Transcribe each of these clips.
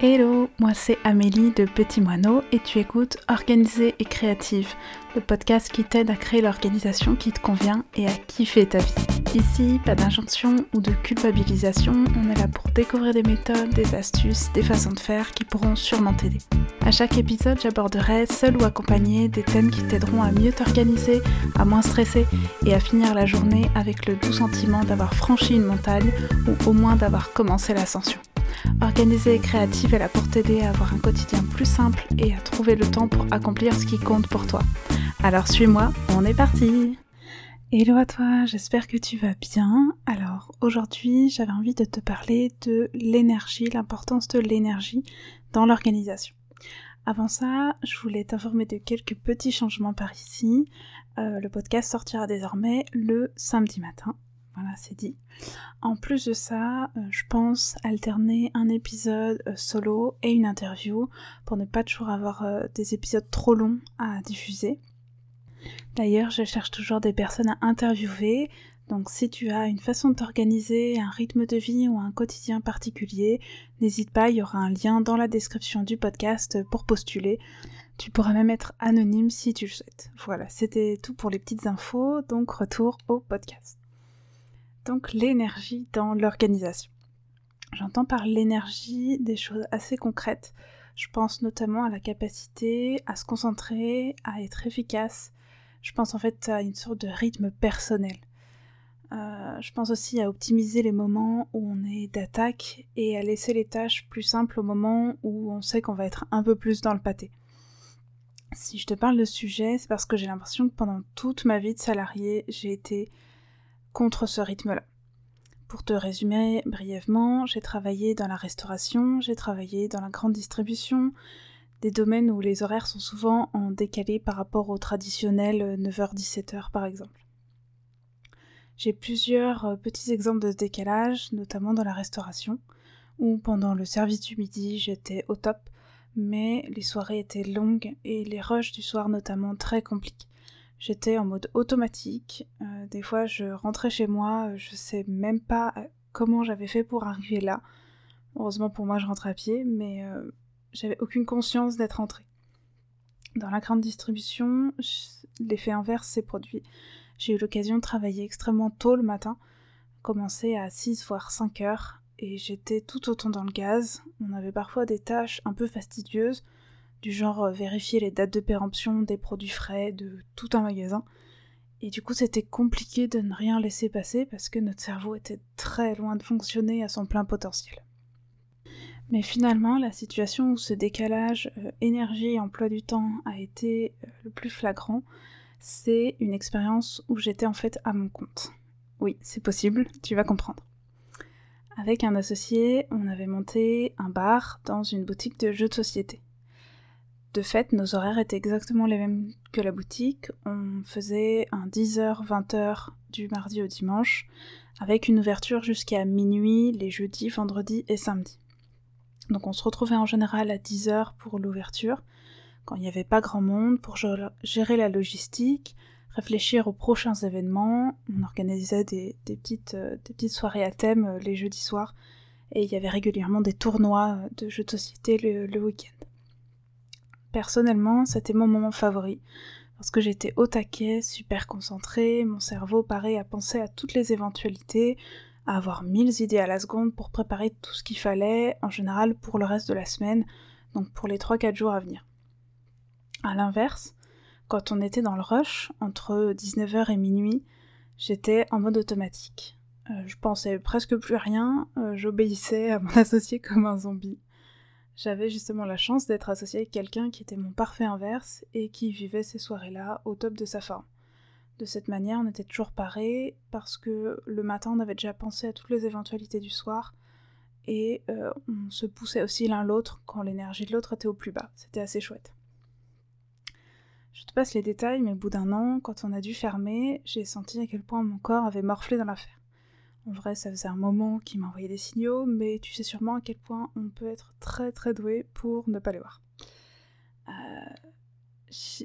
Hello, moi c'est Amélie de Petit Moineau et tu écoutes Organisée et Créative, le podcast qui t'aide à créer l'organisation qui te convient et à kiffer ta vie. Ici, pas d'injonction ou de culpabilisation, on est là pour découvrir des méthodes, des astuces, des façons de faire qui pourront sûrement t'aider. À chaque épisode, j'aborderai, seul ou accompagné, des thèmes qui t'aideront à mieux t'organiser, à moins stresser et à finir la journée avec le doux sentiment d'avoir franchi une montagne ou au moins d'avoir commencé l'ascension. Organisée et créative, elle a pour t'aider à avoir un quotidien plus simple et à trouver le temps pour accomplir ce qui compte pour toi. Alors suis-moi, on est parti Hello à toi, j'espère que tu vas bien. Alors aujourd'hui j'avais envie de te parler de l'énergie, l'importance de l'énergie dans l'organisation. Avant ça, je voulais t'informer de quelques petits changements par ici. Euh, le podcast sortira désormais le samedi matin. Voilà, c'est dit. En plus de ça, euh, je pense alterner un épisode euh, solo et une interview pour ne pas toujours avoir euh, des épisodes trop longs à diffuser. D'ailleurs, je cherche toujours des personnes à interviewer. Donc si tu as une façon de t'organiser, un rythme de vie ou un quotidien particulier, n'hésite pas, il y aura un lien dans la description du podcast pour postuler. Tu pourras même être anonyme si tu le souhaites. Voilà, c'était tout pour les petites infos, donc retour au podcast donc l'énergie dans l'organisation. J'entends par l'énergie des choses assez concrètes. Je pense notamment à la capacité à se concentrer, à être efficace. Je pense en fait à une sorte de rythme personnel. Euh, je pense aussi à optimiser les moments où on est d'attaque et à laisser les tâches plus simples au moment où on sait qu'on va être un peu plus dans le pâté. Si je te parle de ce sujet, c'est parce que j'ai l'impression que pendant toute ma vie de salarié, j'ai été contre ce rythme-là. Pour te résumer brièvement, j'ai travaillé dans la restauration, j'ai travaillé dans la grande distribution, des domaines où les horaires sont souvent en décalé par rapport au traditionnel 9h-17h par exemple. J'ai plusieurs euh, petits exemples de décalage, notamment dans la restauration, où pendant le service du midi j'étais au top, mais les soirées étaient longues et les rushs du soir notamment très compliqués. J'étais en mode automatique. Euh, des fois, je rentrais chez moi, je sais même pas euh, comment j'avais fait pour arriver là. Heureusement pour moi, je rentrais à pied, mais euh, j'avais aucune conscience d'être rentrée. Dans la grande distribution, l'effet inverse s'est produit. J'ai eu l'occasion de travailler extrêmement tôt le matin, commencer à 6 voire 5 heures, et j'étais tout autant dans le gaz. On avait parfois des tâches un peu fastidieuses, du genre euh, vérifier les dates de péremption des produits frais de tout un magasin. Et du coup, c'était compliqué de ne rien laisser passer parce que notre cerveau était très loin de fonctionner à son plein potentiel. Mais finalement, la situation où ce décalage euh, énergie-emploi du temps a été euh, le plus flagrant, c'est une expérience où j'étais en fait à mon compte. Oui, c'est possible, tu vas comprendre. Avec un associé, on avait monté un bar dans une boutique de jeux de société. De fait, nos horaires étaient exactement les mêmes que la boutique. On faisait un 10h, 20h du mardi au dimanche, avec une ouverture jusqu'à minuit les jeudis, vendredis et samedis. Donc on se retrouvait en général à 10h pour l'ouverture, quand il n'y avait pas grand monde, pour gérer la logistique, réfléchir aux prochains événements. On organisait des, petites, euh, petites, soirées à thème euh, les jeudis soirs, et il y avait régulièrement des tournois euh, de jeux de société le week-end. Personnellement, c'était mon moment favori, parce que j'étais au taquet, super concentrée, mon cerveau paraît à penser à toutes les éventualités, à avoir mille idées à la seconde pour préparer tout ce qu'il fallait, en général pour le reste de la semaine, donc pour les 3-4 jours à venir. A l'inverse, quand on était dans le rush, entre 19h et minuit, j'étais en mode automatique. Euh, je pensais presque plus rien, euh, j'obéissais à mon associé comme un zombie j'avais justement la chance d'être associée avec quelqu'un qui était mon parfait inverse et qui vivait ces soirées-là au top de sa forme. De cette manière, on était toujours parés parce que le matin, on avait déjà pensé à toutes les éventualités du soir et euh, on se poussait aussi l'un l'autre quand l'énergie de l'autre était au plus bas. C'était assez chouette. Je te passe les détails, mais au bout d'un an, quand on a dû fermer, j'ai senti à quel point mon corps avait morflé dans l'affaire. En vrai, ça faisait un moment qu'il m'envoyait des signaux, mais tu sais sûrement à quel point on peut être très très doué pour ne pas les voir. Euh,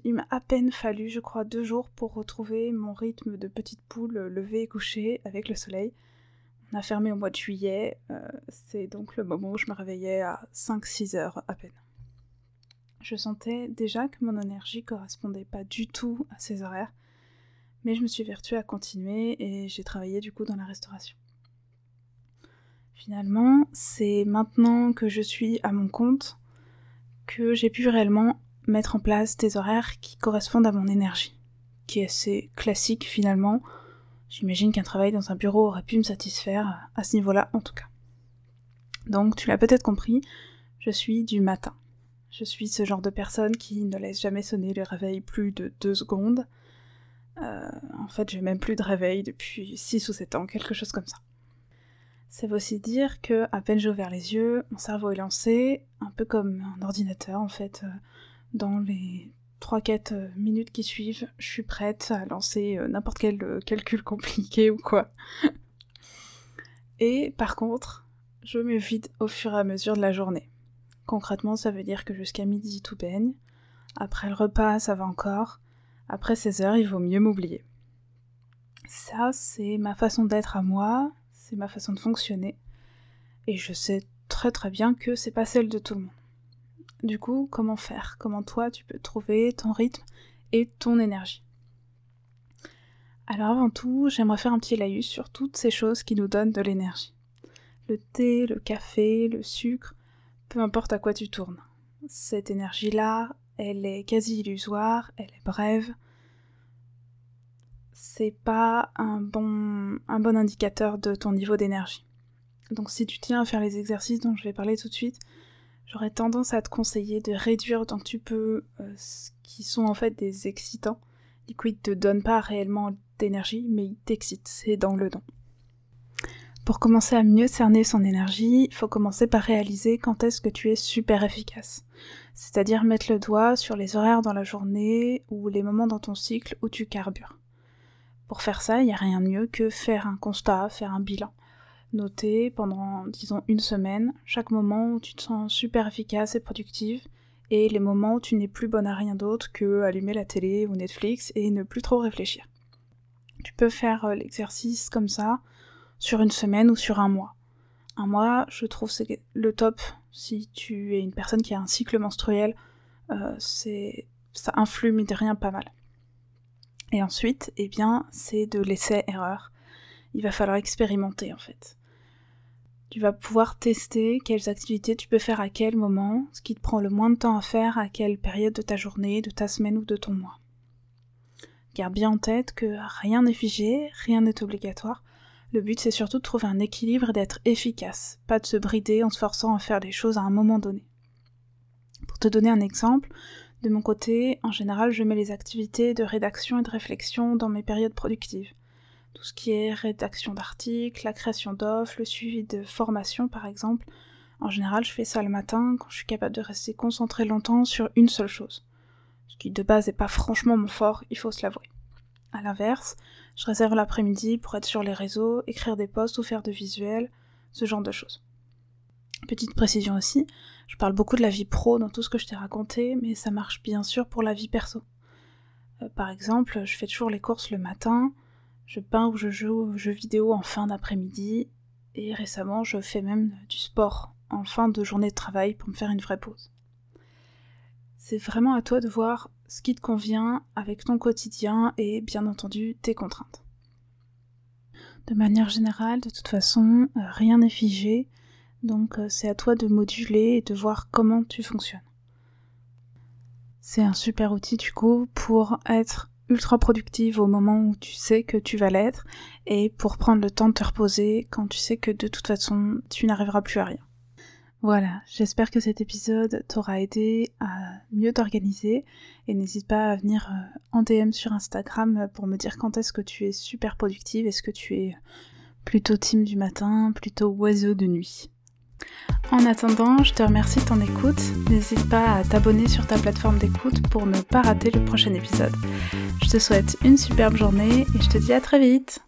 il m'a à peine fallu, je crois, deux jours pour retrouver mon rythme de petite poule levée et couchée avec le soleil. On a fermé au mois de juillet, euh, c'est donc le moment où je me réveillais à 5-6 heures à peine. Je sentais déjà que mon énergie correspondait pas du tout à ces horaires, mais je me suis vertuée à continuer et j'ai travaillé du coup dans la restauration. Finalement, c'est maintenant que je suis à mon compte que j'ai pu réellement mettre en place des horaires qui correspondent à mon énergie, qui est assez classique finalement. J'imagine qu'un travail dans un bureau aurait pu me satisfaire à ce niveau-là en tout cas. Donc tu l'as peut-être compris, je suis du matin. Je suis ce genre de personne qui ne laisse jamais sonner le réveil plus de deux secondes. Euh, en fait, j'ai même plus de réveil depuis 6 ou 7 ans, quelque chose comme ça. Ça veut aussi dire que, à peine j'ai ouvert les yeux, mon cerveau est lancé, un peu comme un ordinateur en fait. Euh, dans les 3-4 euh, minutes qui suivent, je suis prête à lancer n'importe quel calcul compliqué ou quoi. Et par contre, je me vide au fur et à mesure de la journée. Concrètement, ça veut dire que jusqu'à midi tout baigne. Après le repas, ça va encore. Après 16 heures, il vaut mieux m'oublier. Ça, c'est ma façon d'être à moi, c'est ma façon de fonctionner. Et je sais très très bien que c'est pas celle de tout le monde. Du coup, comment faire? Comment toi tu peux trouver ton rythme et ton énergie? Alors avant tout, j'aimerais faire un petit laïus sur toutes ces choses qui nous donnent de l'énergie. Le thé, le café, le sucre, peu importe à quoi tu tournes. Cette énergie-là, elle est quasi illusoire, elle est brève, c'est pas un bon, indicateur de ton niveau d'énergie. Donc si tu tiens à faire les exercices dont je vais parler tout de suite, j'aurais tendance à te conseiller de réduire autant que tu peux euh, ce qui sont en fait des excitants. Ils te donnent pas réellement d'énergie, mais ils t'excitent, c'est dans le don. Pour commencer à mieux cerner son énergie, il faut commencer par réaliser quand est-ce que tu es super efficace. C'est-à-dire mettre le doigt sur les horaires dans la journée ou les moments dans ton cycle où tu carbures. Pour faire ça, il n'y a rien de mieux que faire un constat, faire un bilan. Noter pendant, disons, une semaine, chaque moment où tu te sens super efficace et productive, et les moments où tu n'es plus bonne à rien d'autre que allumer la télé ou Netflix et ne plus trop réfléchir. Tu peux faire euh, l'exercice comme ça sur une semaine ou sur un mois. Un mois, je trouve c'est le top si tu es une personne qui a un cycle menstruel, euh, ça influe mais de rien pas mal. Et ensuite, eh bien, c'est de l'essai-erreur. Il va falloir expérimenter en fait. Tu vas pouvoir tester quelles activités tu peux faire à quel moment, ce qui te prend le moins de temps à faire à quelle période de ta journée, de ta semaine ou de ton mois. Garde bien en tête que rien n'est figé, rien n'est obligatoire. Le but c'est surtout de trouver un équilibre et d'être efficace, pas de se brider en se forçant à faire les choses à un moment donné. Pour te donner un exemple, de mon côté, en général, je mets les activités de rédaction et de réflexion dans mes périodes productives. Tout ce qui est rédaction d'articles, la création d'offres, le suivi de formation par exemple. En général, je fais ça le matin quand je suis capable de rester concentré longtemps sur une seule chose. Ce qui de base n'est pas franchement mon fort, il faut se l'avouer. À l'inverse, je réserve l'après-midi pour être sur les réseaux, écrire des posts ou faire de visuels, ce genre de choses. Petite précision aussi, je parle beaucoup de la vie pro dans tout ce que je t'ai raconté, mais ça marche bien sûr pour la vie perso. Euh, par exemple, je fais toujours les courses le matin, je peins ou je joue aux jeux vidéo en fin d'après-midi, et récemment je fais même du sport en fin de journée de travail pour me faire une vraie pause. C'est vraiment à toi de voir ce qui te convient avec ton quotidien et bien entendu tes contraintes. De manière générale, de toute façon, euh, rien n'est figé, donc euh, c'est à toi de moduler et de voir comment tu fonctionnes. C'est un super outil du coup pour être ultra productive au moment où tu sais que tu vas l'être et pour prendre le temps de te reposer quand tu sais que de toute façon tu n'arriveras plus à rien. Voilà, j'espère que cet épisode t'aura aidé à mieux t'organiser et n'hésite pas à venir euh, en DM sur Instagram pour me dire quand est-ce que tu es super productive, est-ce que tu es plutôt team du matin, plutôt oiseau de nuit? En attendant, je te remercie de ton écoute. N'hésite pas à t'abonner sur ta plateforme d'écoute pour ne pas rater le prochain épisode. Je te souhaite une superbe journée et je te dis à très vite